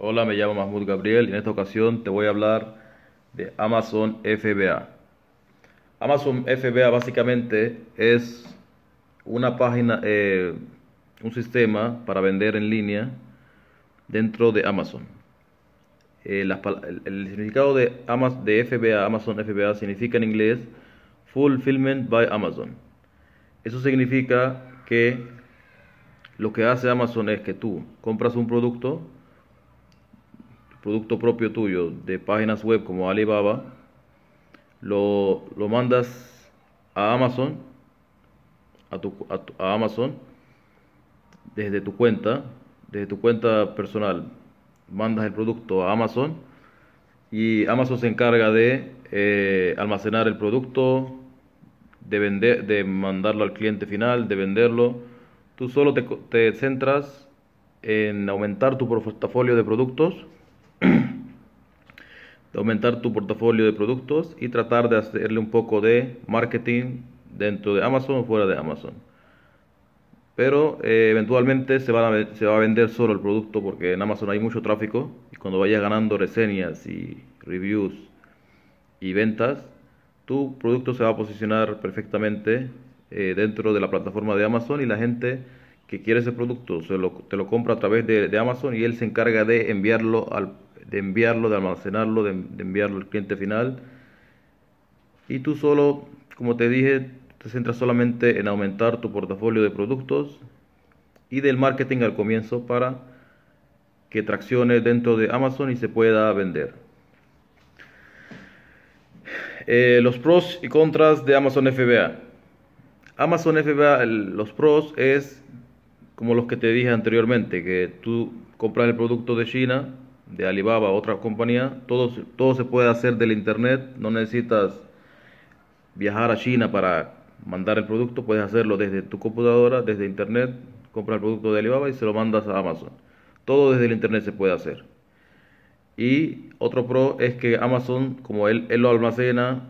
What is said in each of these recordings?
Hola, me llamo Mahmoud Gabriel y en esta ocasión te voy a hablar de Amazon FBA. Amazon FBA básicamente es una página, eh, un sistema para vender en línea dentro de Amazon. Eh, el, significado de, de FBA, Amazon FBA, significa en inglés Fulfillment by Amazon. Eso significa que lo que hace Amazon es que tú compras un producto, producto propio tuyo de páginas web como Alibaba, lo, lo mandas a Amazon, a, tu, a, Amazon, desde tu cuenta, desde tu cuenta personal, mandas el producto a Amazon y Amazon se encarga de eh, almacenar el producto, de vender, de mandarlo al cliente final, de venderlo. Tú solo te, centras en aumentar tu portafolio de productos, aumentar tu portafolio de productos y tratar de hacerle un poco de marketing dentro de Amazon o fuera de Amazon. Pero eh, eventualmente se, va a, se va a vender solo el producto porque en Amazon hay mucho tráfico y cuando vayas ganando reseñas y reviews y ventas, tu producto se va a posicionar perfectamente eh, dentro de la plataforma de Amazon y la gente que quiere ese producto se lo, te lo compra a través de, Amazon y él se encarga de enviarlo, al, de enviarlo, de almacenarlo, de, enviarlo al cliente final. Y tú solo, como te dije, te centras solamente en aumentar tu portafolio de productos y del marketing al comienzo para que traccione dentro de Amazon y se pueda vender. Eh, los pros y contras de Amazon FBA. Amazon FBA, los pros es como los que te dije anteriormente, que tú compras el producto de China, de Alibaba, otra compañía, todo, todo se puede hacer del internet, no necesitas viajar a China para mandar el producto, puedes hacerlo desde tu computadora, desde internet, compras el producto de Alibaba y se lo mandas a Amazon. Todo desde el internet se puede hacer. Y otro pro es que Amazon, como él, él lo almacena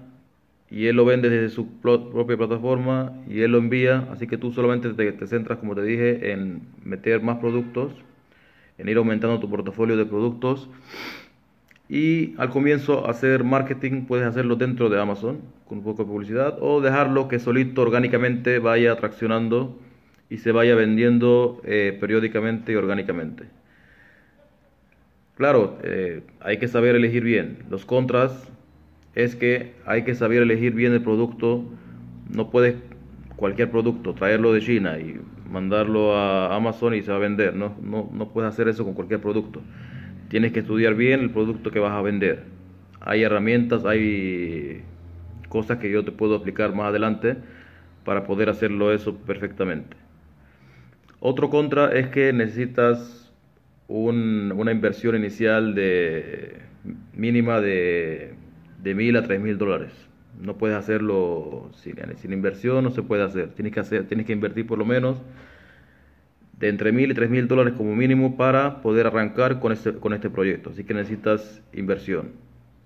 y él lo vende desde su propia plataforma y él lo envía, así que tú solamente te, centras, como te dije, en meter más productos, en ir aumentando tu portafolio de productos y al comienzo hacer marketing puedes hacerlo dentro de Amazon con un poco de publicidad o dejarlo que solito orgánicamente vaya traccionando y se vaya vendiendo eh, periódicamente y orgánicamente. Claro, eh, hay que saber elegir bien. Los contras es que hay que saber elegir bien el producto. No puedes cualquier producto traerlo de China y mandarlo a Amazon y se va a vender. No, no, no puedes hacer eso con cualquier producto. Tienes que estudiar bien el producto que vas a vender. Hay herramientas, hay cosas que yo te puedo explicar más adelante para poder hacerlo eso perfectamente. Otro contra es que necesitas una inversión inicial de mínima de de mil a tres mil dólares. No puedes hacerlo sin, inversión, no se puede hacer. Tienes que, hacer, tienes que invertir por lo menos de entre mil y tres mil dólares como mínimo para poder arrancar con este, con este proyecto. Así que necesitas inversión.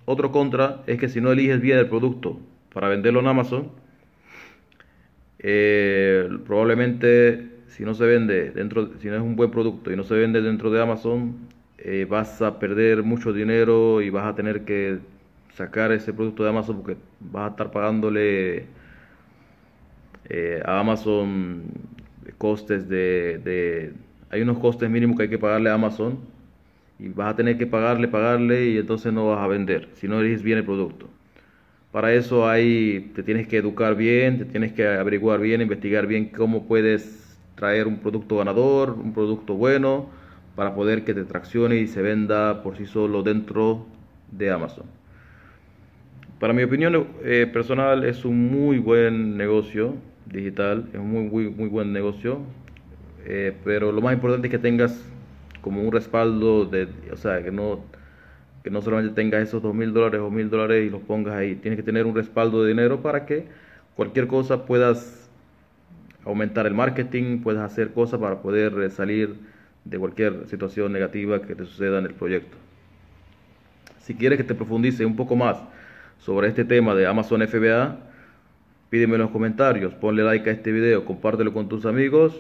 Otro contra es que si no eliges bien el producto para venderlo en Amazon, eh, probablemente si no se vende dentro, si no es un buen producto y no se vende dentro de Amazon, eh, vas a perder mucho dinero y vas a tener que sacar ese producto de Amazon porque vas a estar pagándole eh, a Amazon costes de, Hay unos costes mínimos que hay que pagarle a Amazon y vas a tener que pagarle, pagarle y entonces no vas a vender si no eliges bien el producto. Para eso hay, te tienes que educar bien, te tienes que averiguar bien, investigar bien cómo puedes traer un producto ganador, un producto bueno, para poder que te traccione y se venda por sí solo dentro de Amazon. Para mi opinión eh, personal es un muy buen negocio digital, es un muy, muy, muy buen negocio, eh, pero lo más importante es que tengas como un respaldo, de, o sea, que no, que no solamente tengas esos dos mil dólares o mil dólares y los pongas ahí, tienes que tener un respaldo de dinero para que cualquier cosa puedas aumentar el marketing, puedas hacer cosas para poder salir de cualquier situación negativa que te suceda en el proyecto. Si quieres que te profundice un poco más, sobre este tema de Amazon FBA, pídeme en los comentarios, ponle like a este video, compártelo con tus amigos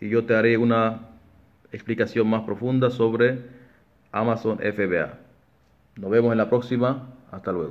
y yo te haré una explicación más profunda sobre Amazon FBA. Nos vemos en la próxima. Hasta luego.